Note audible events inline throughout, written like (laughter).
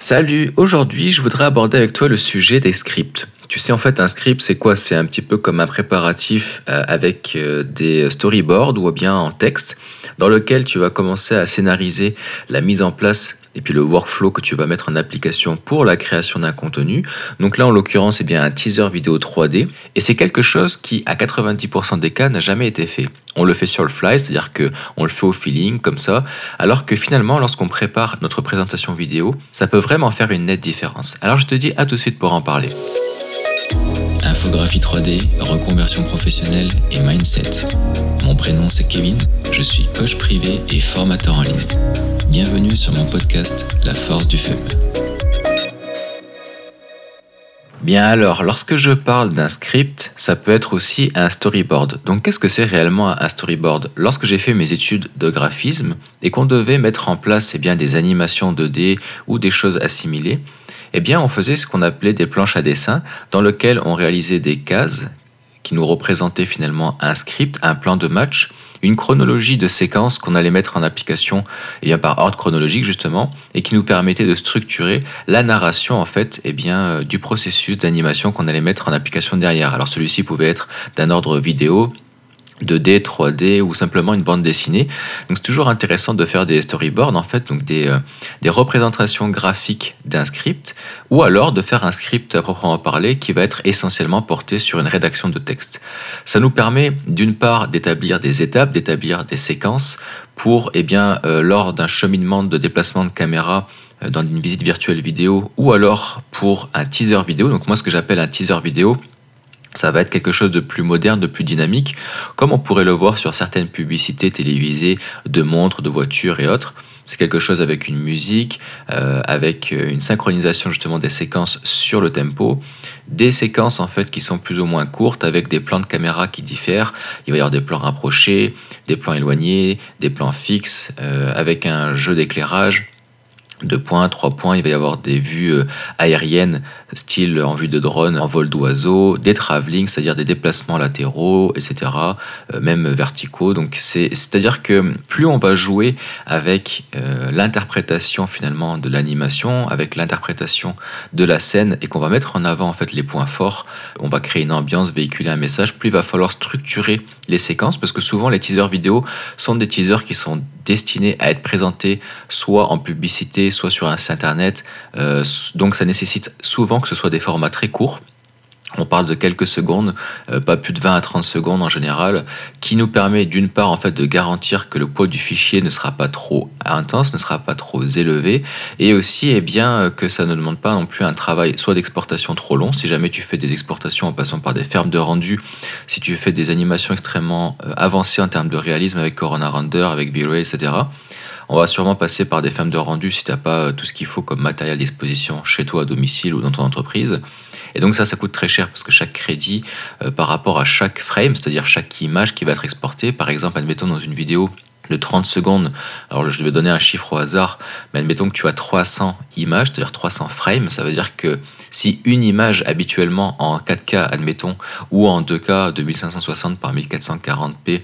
Salut, aujourd'hui je voudrais aborder avec toi le sujet des scripts. Tu sais en fait un script c'est quoi? C'est un petit peu comme un préparatif euh, avec euh, des storyboards ou bien en texte dans lequel tu vas commencer à scénariser la mise en place et puis le workflow que tu vas mettre en application pour la création d'un contenu. Donc là, en l'occurrence, c'est bien un teaser vidéo 3D. Et c'est quelque chose qui, à 90% des cas, n'a jamais été fait. On le fait sur le fly, c'est-à-dire qu'on le fait au feeling, comme ça. Alors que finalement, lorsqu'on prépare notre présentation vidéo, ça peut vraiment faire une nette différence. Alors je te dis à tout de suite pour en parler. Infographie 3D, reconversion professionnelle et mindset. Mon prénom c'est Kevin, je suis coach privé et formateur en ligne. Bienvenue sur mon podcast La force du feu. Bien alors, lorsque je parle d'un script, ça peut être aussi un storyboard. Donc qu'est-ce que c'est réellement un storyboard? Lorsque j'ai fait mes études de graphisme et qu'on devait mettre en place eh bien, des animations 2D ou des choses assimilées, eh bien on faisait ce qu'on appelait des planches à dessin dans lesquelles on réalisait des cases qui nous représentaient finalement un script, un plan de match une chronologie de séquences qu'on allait mettre en application et eh bien, par ordre chronologique justement et qui nous permettait de structurer la narration en fait et eh bien, euh, du processus d'animation qu'on allait mettre en application derrière. Alors celui-ci pouvait être d'un ordre vidéo, 2D, 3D ou simplement une bande dessinée. Donc c'est toujours intéressant de faire des storyboards en fait, donc des, euh, des représentations graphiques d'un script ou alors de faire un script à proprement parler qui va être essentiellement porté sur une rédaction de texte. Ça nous permet d'une part d'établir des étapes, d'établir des séquences pour eh bien euh, lors d'un cheminement de déplacement de caméra euh, dans une visite virtuelle vidéo ou alors pour un teaser vidéo. Donc moi ce que j'appelle un teaser vidéo, ça va être quelque chose de plus moderne, de plus dynamique, comme on pourrait le voir sur certaines publicités télévisées de montres, de voitures et autres. C'est quelque chose avec une musique, euh, avec euh, une synchronisation justement des séquences sur le tempo, des séquences en fait qui sont plus ou moins courtes avec des plans de caméra qui diffèrent. Il va y avoir des plans rapprochés, des plans éloignés, des plans fixes, euh, avec un jeu d'éclairage deux points, trois points, il va y avoir des vues aériennes, style en vue de drone, en vol d'oiseau, des travelling, c'est-à-dire des déplacements latéraux, etc., euh, même verticaux. Donc c'est-à-dire que plus on va jouer avec euh, l'interprétation finalement de l'animation, avec l'interprétation de la scène, et qu'on va mettre en avant en fait les points forts, on va créer une ambiance, véhiculer un message, plus il va falloir structurer les séquences, parce que souvent les teasers vidéo sont des teasers qui sont destinés à être présentés soit en publicité, soit sur un site internet. Euh, donc ça nécessite souvent que ce soit des formats très courts. On parle de quelques secondes, euh, pas plus de 20 à 30 secondes en général, qui nous permet d'une part en fait de garantir que le poids du fichier ne sera pas trop intense, ne sera pas trop élevé, et aussi eh bien que ça ne demande pas non plus un travail soit d'exportation trop long. Si jamais tu fais des exportations en passant par des fermes de rendu, si tu fais des animations extrêmement euh, avancées en termes de réalisme avec Corona Render, avec V-Ray, etc on va sûrement passer par des femmes de rendu si tu n'as pas euh, tout ce qu'il faut comme matériel à disposition chez toi à domicile ou dans ton entreprise. Et donc ça, ça coûte très cher parce que chaque crédit euh, par rapport à chaque frame, c'est-à-dire chaque image qui va être exportée, par exemple, admettons dans une vidéo de 30 secondes, alors je vais donner un chiffre au hasard, mais admettons que tu as 300 images, c'est-à-dire 300 frames, ça veut dire que si une image habituellement en 4K, admettons, ou en 2K 2560 par 1440p,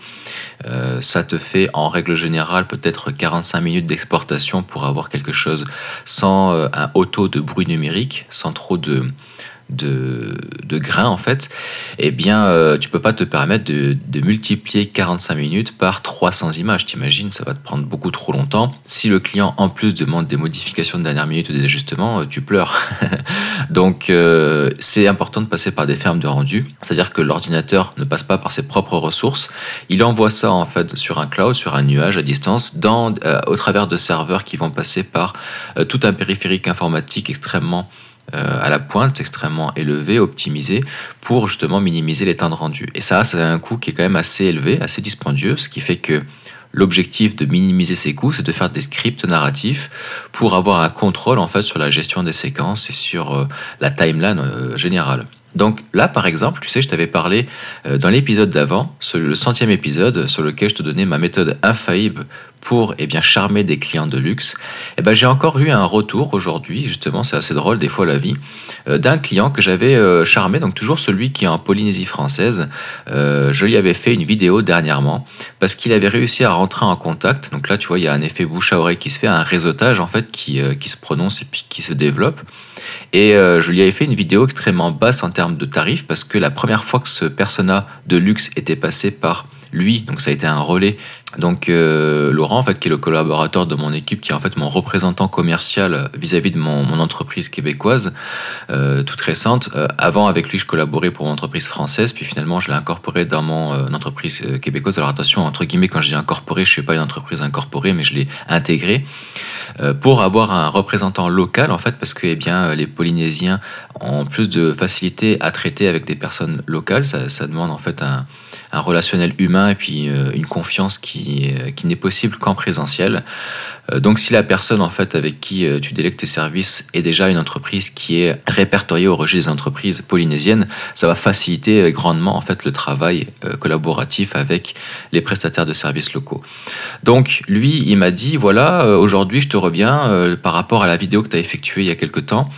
euh, ça te fait en règle générale peut-être 45 minutes d'exportation pour avoir quelque chose sans euh, un auto de bruit numérique, sans trop de, de, grains en fait, eh bien euh, tu peux pas te permettre de, multiplier 45 minutes par 300 images. T'imagines, ça va te prendre beaucoup trop longtemps. Si le client en plus demande des modifications de dernière minute ou des ajustements, euh, tu pleures. (laughs) Donc euh, c'est important de passer par des fermes de rendu, c'est-à-dire que l'ordinateur ne passe pas par ses propres ressources, il envoie ça en fait sur un cloud, sur un nuage à distance, dans, au travers de serveurs qui vont passer par tout un périphérique informatique extrêmement euh, à la pointe, extrêmement élevé, optimisé, pour justement minimiser les temps de rendu. Et ça, ça a un coût qui est quand même assez élevé, assez dispendieux, ce qui fait que l'objectif de minimiser ces coûts, c'est de faire des scripts narratifs pour avoir un contrôle en fait sur la gestion des séquences et sur euh, la timeline euh, générale. Donc là, par exemple, tu sais, je t'avais parlé dans l'épisode d'avant, le centième épisode, sur lequel je te donnais ma méthode infaillible pour eh bien, charmer des clients de luxe, eh ben, j'ai encore eu un retour aujourd'hui, justement, c'est assez drôle des fois la vie, euh, d'un client que j'avais euh, charmé, donc toujours celui qui est en Polynésie française. Euh, je lui avais fait une vidéo dernièrement parce qu'il avait réussi à rentrer en contact. Donc là, tu vois, il y a un effet bouche à oreille qui se fait, un réseautage en fait qui, qui se prononce et puis qui se développe. Et je lui avais fait une vidéo extrêmement basse en termes de tarifs parce que la première fois que ce persona de luxe était passé par lui, donc ça a été un relais. Donc euh, Laurent, en fait, qui est le collaborateur de mon équipe, qui est en fait mon représentant commercial vis-à-vis de mon, entreprise québécoise, euh, toute récente. Euh, avant, avec lui, je collaborais pour mon entreprise française, puis finalement, je l'ai incorporé dans mon entreprise québécoise. Alors attention, entre guillemets, quand je dis incorporé, je ne suis pas une entreprise incorporée, mais je l'ai intégré pour avoir un représentant local, en fait, parce que eh bien, les Polynésiens ont plus de facilité à traiter avec des personnes locales. Ça, ça demande en fait un un relationnel humain et puis euh, une confiance qui, qui n'est possible qu'en présentiel. Euh, donc si la personne en fait avec qui tu délègues tes services est déjà une entreprise qui est répertoriée au registre des entreprises polynésiennes, ça va faciliter grandement en fait le travail collaboratif avec les prestataires de services locaux. Donc lui, il m'a dit voilà, aujourd'hui je te reviens par rapport à la vidéo que tu as effectuée il y a quelque temps,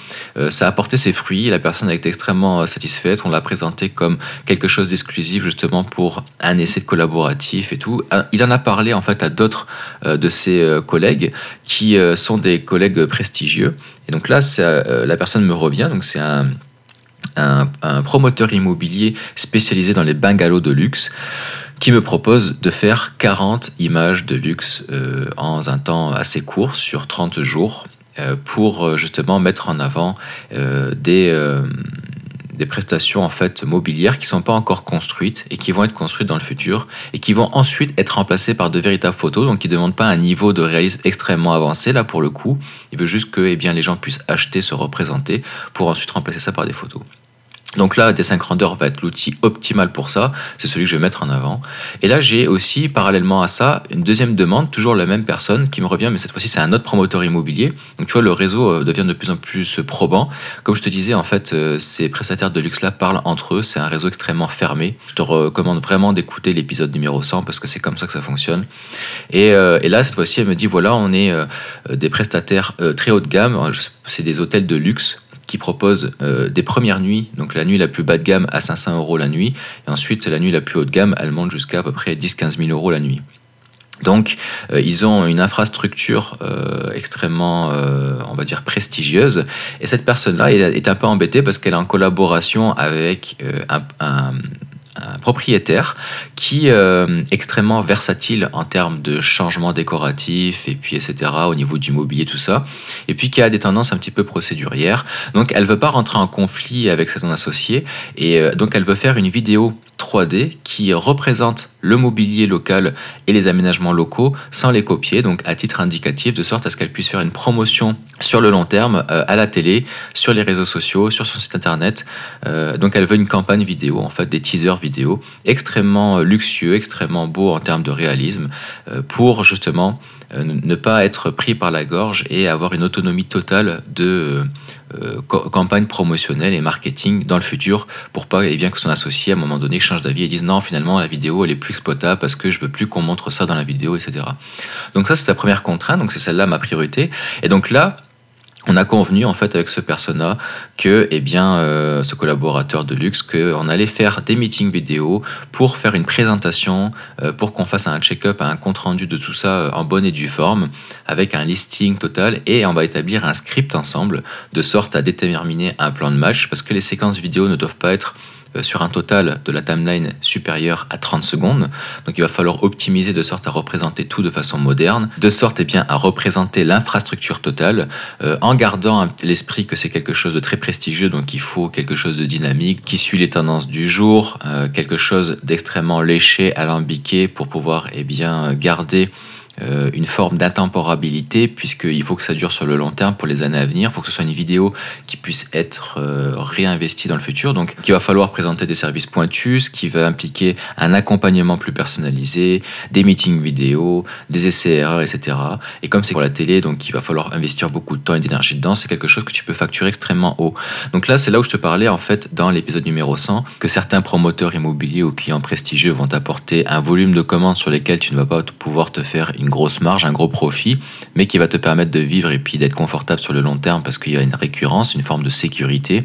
ça a apporté ses fruits, la personne a été extrêmement satisfaite, on l'a présenté comme quelque chose d'exclusif justement pour un essai de collaboratif et tout. Euh, il en a parlé en fait à d'autres euh, de ses euh, qui sont des collègues prestigieux. Et donc là, la personne me revient. Donc c'est un, promoteur immobilier spécialisé dans les bungalows de luxe qui me propose de faire 40 images de luxe en un temps assez court, sur 30 jours, pour justement mettre en avant des des prestations en fait mobilières qui sont pas encore construites et qui vont être construites dans le futur et qui vont ensuite être remplacées par de véritables photos, donc qui ne demandent pas un niveau de réalisme extrêmement avancé là pour le coup. Il veut juste que eh les gens puissent acheter, se représenter pour ensuite remplacer ça par des photos. Donc là, D5 Render va être l'outil optimal pour ça. C'est celui que je vais mettre en avant. Et là, j'ai aussi, parallèlement à ça, une deuxième demande, toujours la même personne qui me revient, mais cette fois-ci, c'est un autre promoteur immobilier. Donc tu vois, le réseau euh, devient de plus en plus probant. Comme je te disais, en fait, euh, ces prestataires de luxe-là parlent entre eux. C'est un réseau extrêmement fermé. Je te recommande vraiment d'écouter l'épisode numéro 100 parce que c'est comme ça que ça fonctionne. Et, euh, et là, cette fois-ci, elle me dit, voilà, on est des prestataires très haut de gamme. C'est des hôtels de luxe qui propose euh, des premières nuits, donc la nuit la plus bas de gamme à 500 euros la nuit, et ensuite la nuit la plus haut de gamme, elle monte jusqu'à à peu près 10-15 000 euros la nuit. Donc, euh, ils ont une infrastructure euh, extrêmement, on va dire, prestigieuse. Et cette personne-là est, un peu embêtée parce qu'elle est en collaboration avec un, un propriétaire qui euh, extrêmement versatile en termes de changement décoratif et puis etc au niveau du mobilier tout ça et puis qui a des tendances un petit peu procédurières donc elle veut pas rentrer en conflit avec son associé et euh, donc elle veut faire une vidéo 3D qui représente le mobilier local et les aménagements locaux sans les copier, donc à titre indicatif, de sorte à ce qu'elle puisse faire une promotion sur le long terme euh, à la télé, sur les réseaux sociaux, sur son site internet. Euh, donc elle veut une campagne vidéo, en fait des teasers extrêmement luxueux, extrêmement beau en termes de réalisme, euh, pour justement ne pas être pris par la gorge et avoir une autonomie totale de euh, campagne promotionnelle et marketing dans le futur pour pas et eh bien que son associé à un moment donné change d'avis et dise non finalement la vidéo elle est plus exploitable parce que je veux plus qu'on montre ça dans la vidéo etc donc ça c'est la première contrainte donc c'est celle-là ma priorité. Et donc là on a convenu en fait avec ce persona que eh bien euh, ce collaborateur de luxe qu'on allait faire des meetings vidéo pour faire une présentation euh, pour qu'on fasse un check-up un compte rendu de tout ça euh, en bonne et due forme avec un listing total et on va établir un script ensemble de sorte à déterminer un plan de match parce que les séquences vidéo ne doivent pas être sur un total de la timeline supérieure à 30 secondes. Donc il va falloir optimiser de sorte à représenter tout de façon moderne, de sorte et eh bien, à représenter l'infrastructure totale, euh, en gardant l'esprit que c'est quelque chose de très prestigieux, donc il faut quelque chose de dynamique, qui suit les tendances du jour, euh, quelque chose d'extrêmement léché, alambiqué, pour pouvoir et eh bien, garder euh, une forme d'intemporabilité, puisqu'il faut que ça dure sur le long terme pour les années à venir. Il faut que ce soit une vidéo qui puisse être euh, réinvestie dans le futur. Donc, il va falloir présenter des services pointus, qui va impliquer un accompagnement plus personnalisé, des meetings vidéo, des essais erreurs, etc. Et comme c'est pour la télé, donc il va falloir investir beaucoup de temps et d'énergie dedans, c'est quelque chose que tu peux facturer extrêmement haut. Donc là, c'est là où je te parlais, en fait, dans l'épisode numéro 100, que certains promoteurs immobiliers ou clients prestigieux vont apporter un volume de commandes sur lesquels tu ne vas pas pouvoir te faire une une grosse marge, un gros profit, mais qui va te permettre de vivre et puis d'être confortable sur le long terme parce qu'il y a une récurrence, une forme de sécurité.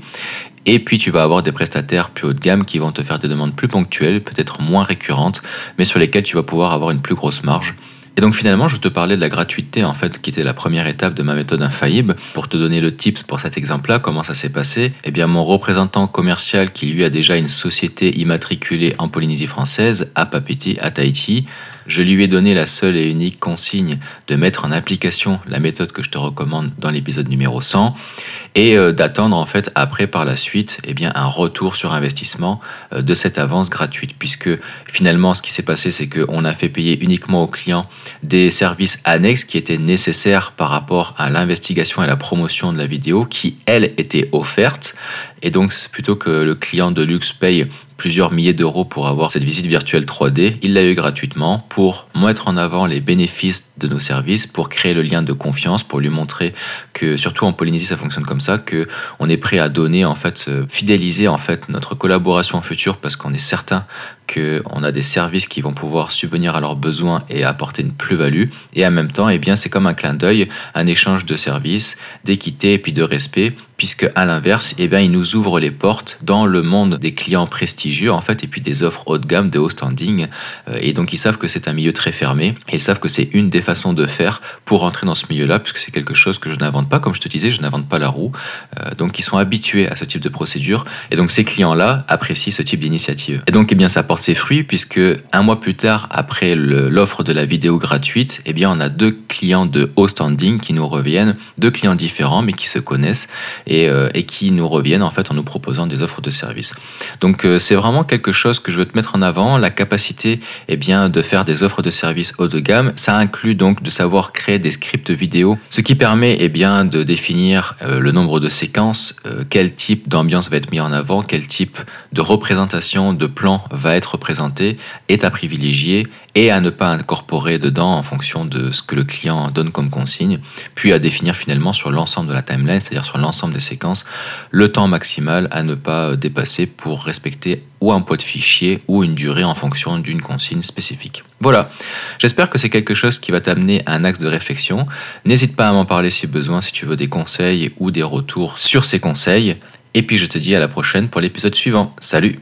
Et puis tu vas avoir des prestataires plus haut de gamme qui vont te faire des demandes plus ponctuelles, peut-être moins récurrentes, mais sur lesquelles tu vas pouvoir avoir une plus grosse marge. Et donc finalement, je te parlais de la gratuité, en fait, qui était la première étape de ma méthode infaillible. Pour te donner le tips pour cet exemple-là, comment ça s'est passé? Eh bien, mon représentant commercial, qui lui a déjà une société immatriculée en Polynésie française, à Papiti, à Tahiti, je lui ai donné la seule et unique consigne de mettre en application la méthode que je te recommande dans l'épisode numéro 100 et euh, d'attendre en fait après par la suite eh bien, un retour sur investissement euh, de cette avance gratuite puisque finalement ce qui s'est passé c'est qu'on a fait payer uniquement aux clients des services annexes qui étaient nécessaires par rapport à l'investigation et la promotion de la vidéo qui elles étaient offertes et donc plutôt que le client de luxe paye plusieurs milliers d'euros pour avoir cette visite virtuelle 3D. Il l'a eu gratuitement pour mettre en avant les bénéfices de nos services, pour créer le lien de confiance, pour lui montrer que, surtout en Polynésie, ça fonctionne comme ça, que on est prêt à donner, en fait, fidéliser en fait notre collaboration future parce qu'on est certain qu'on a des services qui vont pouvoir subvenir à leurs besoins et apporter une plus-value. Et en même temps, eh bien, c'est comme un clin d'œil, un échange de services, d'équité et puis de respect puisque à l'inverse, eh bien, il nous ouvre les portes dans le monde des clients prestigieux en fait, et puis des offres haut de gamme, de haut standing. Euh, et donc ils savent que c'est un milieu très fermé, et ils savent que c'est une des façons de faire pour entrer dans ce milieu-là, puisque c'est quelque chose que je n'invente pas, comme je te disais, je n'invente pas la roue. Euh, donc ils sont habitués à ce type de procédure, et donc ces clients-là apprécient ce type d'initiative. Et donc, eh bien, ça ses fruits, puisque un mois plus tard, après l'offre de la vidéo gratuite, eh bien, on a deux clients de haut standing qui nous reviennent, deux clients différents, mais qui se connaissent euh, et, qui nous reviennent en fait en nous proposant des offres de services. Donc euh, c'est vraiment quelque chose que je veux te mettre en avant, la capacité eh bien, de faire des offres de services haut de gamme. Ça inclut donc de savoir créer des scripts vidéo, ce qui permet eh bien, de définir euh, le nombre de séquences, quel type d'ambiance va être mis en avant, quel type de représentation, de plan va être représenté, est à privilégier et à ne pas incorporer dedans en fonction de ce que le client donne comme consigne, puis à définir finalement sur l'ensemble de la timeline, c'est-à-dire sur l'ensemble des séquences, le temps maximal à ne pas dépasser pour respecter ou un poids de fichier ou une durée en fonction d'une consigne spécifique. Voilà, j'espère que c'est quelque chose qui va t'amener à un axe de réflexion. N'hésite pas à m'en parler si besoin, si tu veux des conseils ou des retours sur ces conseils. Et puis je te dis à la prochaine pour l'épisode suivant. Salut